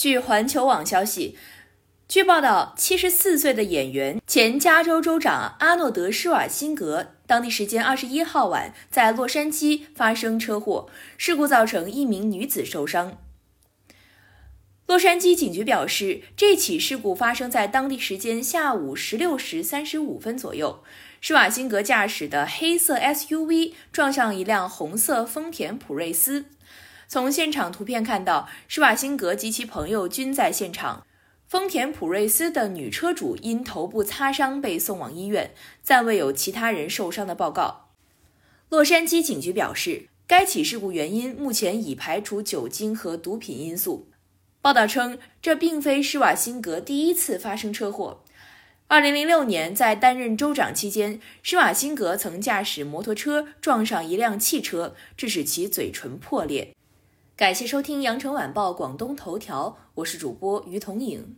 据环球网消息，据报道，七十四岁的演员、前加州州长阿诺德·施瓦辛格，当地时间二十一号晚在洛杉矶发生车祸，事故造成一名女子受伤。洛杉矶警局表示，这起事故发生在当地时间下午十六时三十五分左右。施瓦辛格驾驶的黑色 SUV 撞上一辆红色丰田普锐斯。从现场图片看到，施瓦辛格及其朋友均在现场。丰田普锐斯的女车主因头部擦伤被送往医院，暂未有其他人受伤的报告。洛杉矶警局表示，该起事故原因目前已排除酒精和毒品因素。报道称，这并非施瓦辛格第一次发生车祸。二零零六年，在担任州长期间，施瓦辛格曾驾驶摩托车撞上一辆汽车，致使其嘴唇破裂。感谢收听《羊城晚报广东头条》，我是主播于彤颖。